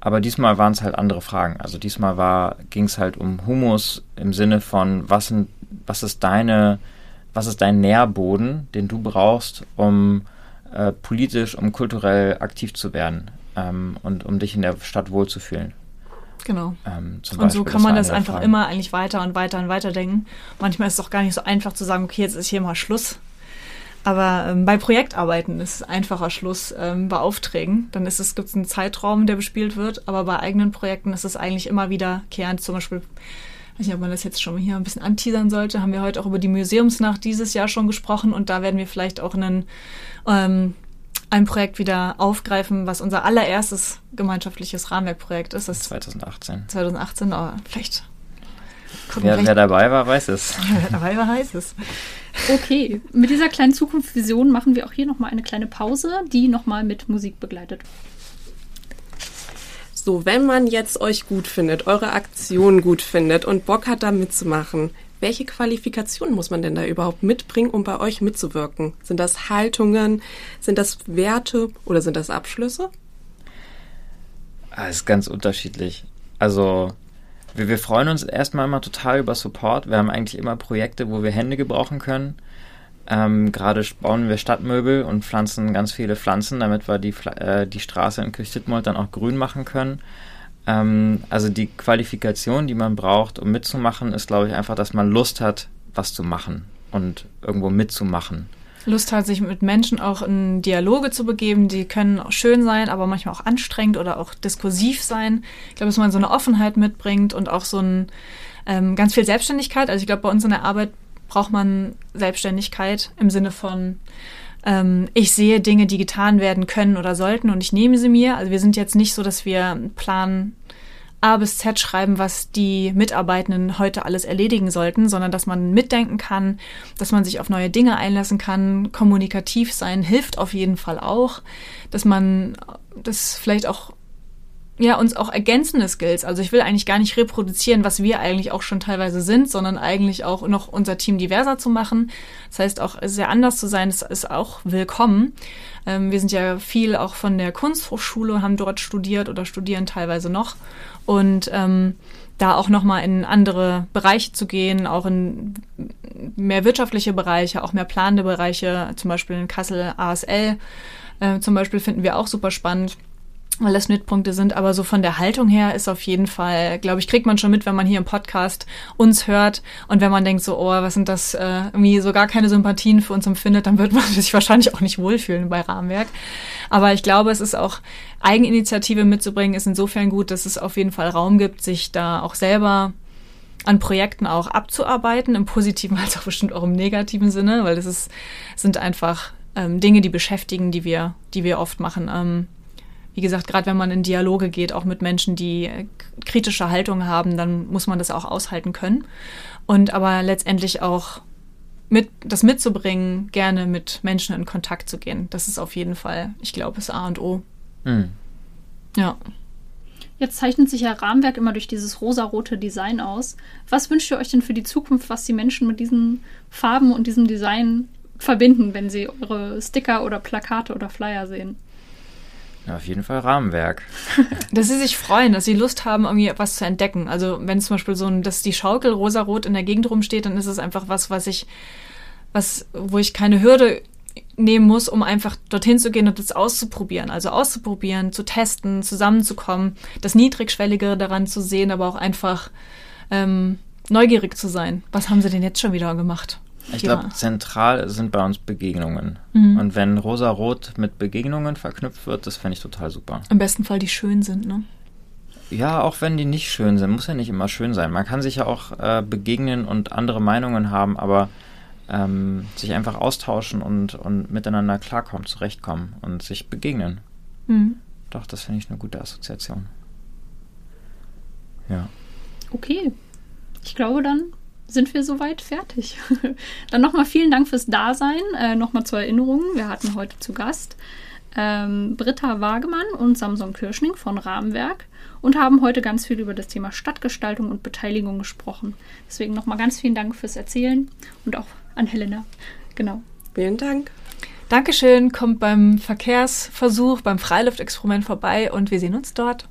Aber diesmal waren es halt andere Fragen. Also diesmal ging es halt um Humus im Sinne von, was, sind, was ist deine was ist dein Nährboden, den du brauchst, um äh, politisch, um kulturell aktiv zu werden ähm, und um dich in der Stadt wohlzufühlen. Genau. Ähm, und Beispiel, so kann man das einfach Fragen. immer eigentlich weiter und weiter und weiter denken. Manchmal ist es auch gar nicht so einfach zu sagen, okay, jetzt ist hier mal Schluss. Aber ähm, bei Projektarbeiten ist es einfacher Schluss ähm, bei Aufträgen. Dann ist es, gibt es einen Zeitraum, der bespielt wird, aber bei eigenen Projekten ist es eigentlich immer wiederkehrend. Zum Beispiel weiß nicht, ob man das jetzt schon hier ein bisschen anteasern sollte, haben wir heute auch über die Museumsnacht dieses Jahr schon gesprochen und da werden wir vielleicht auch einen, ähm, ein Projekt wieder aufgreifen, was unser allererstes gemeinschaftliches Rahmenwerkprojekt ist. Das 2018. 2018, aber vielleicht. Gucken, wer, vielleicht wer dabei war, weiß es. wer dabei war, weiß es. Okay, mit dieser kleinen Zukunftsvision machen wir auch hier nochmal eine kleine Pause, die nochmal mit Musik begleitet. So, wenn man jetzt euch gut findet, eure Aktion gut findet und Bock hat, da mitzumachen, welche Qualifikationen muss man denn da überhaupt mitbringen, um bei euch mitzuwirken? Sind das Haltungen, sind das Werte oder sind das Abschlüsse? Das ah, ist ganz unterschiedlich. Also, wir, wir freuen uns erstmal immer total über Support. Wir haben eigentlich immer Projekte, wo wir Hände gebrauchen können. Ähm, Gerade bauen wir Stadtmöbel und pflanzen ganz viele Pflanzen, damit wir die, äh, die Straße in Kirchdittmold dann auch grün machen können. Ähm, also die Qualifikation, die man braucht, um mitzumachen, ist, glaube ich, einfach, dass man Lust hat, was zu machen und irgendwo mitzumachen. Lust hat, sich mit Menschen auch in Dialoge zu begeben. Die können auch schön sein, aber manchmal auch anstrengend oder auch diskursiv sein. Ich glaube, dass man so eine Offenheit mitbringt und auch so ein ähm, ganz viel Selbstständigkeit. Also ich glaube, bei uns in der Arbeit braucht man Selbstständigkeit im Sinne von, ähm, ich sehe Dinge, die getan werden können oder sollten und ich nehme sie mir. Also wir sind jetzt nicht so, dass wir Plan A bis Z schreiben, was die Mitarbeitenden heute alles erledigen sollten, sondern dass man mitdenken kann, dass man sich auf neue Dinge einlassen kann, kommunikativ sein hilft auf jeden Fall auch, dass man das vielleicht auch ja, uns auch ergänzende Skills. Also ich will eigentlich gar nicht reproduzieren, was wir eigentlich auch schon teilweise sind, sondern eigentlich auch noch unser Team diverser zu machen. Das heißt, auch sehr anders zu sein, ist, ist auch willkommen. Ähm, wir sind ja viel auch von der Kunsthochschule, haben dort studiert oder studieren teilweise noch. Und ähm, da auch nochmal in andere Bereiche zu gehen, auch in mehr wirtschaftliche Bereiche, auch mehr planende Bereiche, zum Beispiel in Kassel ASL äh, zum Beispiel finden wir auch super spannend weil das Schnittpunkte sind. Aber so von der Haltung her ist auf jeden Fall, glaube ich, kriegt man schon mit, wenn man hier im Podcast uns hört und wenn man denkt so, oh, was sind das, äh, irgendwie so gar keine Sympathien für uns empfindet, dann wird man sich wahrscheinlich auch nicht wohlfühlen bei Rahmenwerk. Aber ich glaube, es ist auch Eigeninitiative mitzubringen, ist insofern gut, dass es auf jeden Fall Raum gibt, sich da auch selber an Projekten auch abzuarbeiten, im positiven als auch bestimmt auch im negativen Sinne, weil das ist, sind einfach ähm, Dinge, die beschäftigen, die wir, die wir oft machen. Ähm, wie gesagt, gerade wenn man in Dialoge geht, auch mit Menschen, die äh, kritische Haltung haben, dann muss man das auch aushalten können. Und aber letztendlich auch mit, das mitzubringen, gerne mit Menschen in Kontakt zu gehen. Das ist auf jeden Fall, ich glaube, das A und O. Mhm. Ja. Jetzt zeichnet sich ja Rahmenwerk immer durch dieses rosarote Design aus. Was wünscht ihr euch denn für die Zukunft, was die Menschen mit diesen Farben und diesem Design verbinden, wenn sie eure Sticker oder Plakate oder Flyer sehen? Auf jeden Fall Rahmenwerk. dass sie sich freuen, dass sie Lust haben, irgendwie etwas zu entdecken. Also wenn zum Beispiel so ein, dass die Schaukel rosarot in der Gegend rumsteht, dann ist es einfach was, was ich, was, wo ich keine Hürde nehmen muss, um einfach dorthin zu gehen und das auszuprobieren. Also auszuprobieren, zu testen, zusammenzukommen, das Niedrigschwellige daran zu sehen, aber auch einfach ähm, neugierig zu sein. Was haben sie denn jetzt schon wieder gemacht? Ich glaube, zentral sind bei uns Begegnungen. Mhm. Und wenn Rosa-Rot mit Begegnungen verknüpft wird, das fände ich total super. Im besten Fall, die schön sind, ne? Ja, auch wenn die nicht schön sind, muss ja nicht immer schön sein. Man kann sich ja auch äh, begegnen und andere Meinungen haben, aber ähm, sich einfach austauschen und, und miteinander klarkommen, zurechtkommen und sich begegnen. Mhm. Doch, das finde ich eine gute Assoziation. Ja. Okay. Ich glaube, dann sind wir soweit fertig. Dann nochmal vielen Dank fürs Dasein. Äh, nochmal zur Erinnerung, wir hatten heute zu Gast ähm, Britta Wagemann und Samson Kirschning von Rahmenwerk und haben heute ganz viel über das Thema Stadtgestaltung und Beteiligung gesprochen. Deswegen nochmal ganz vielen Dank fürs Erzählen und auch an Helena. Genau. Vielen Dank. Dankeschön, kommt beim Verkehrsversuch, beim Freiluftexperiment vorbei und wir sehen uns dort.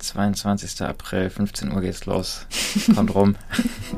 22. April, 15 Uhr geht's los. Kommt rum.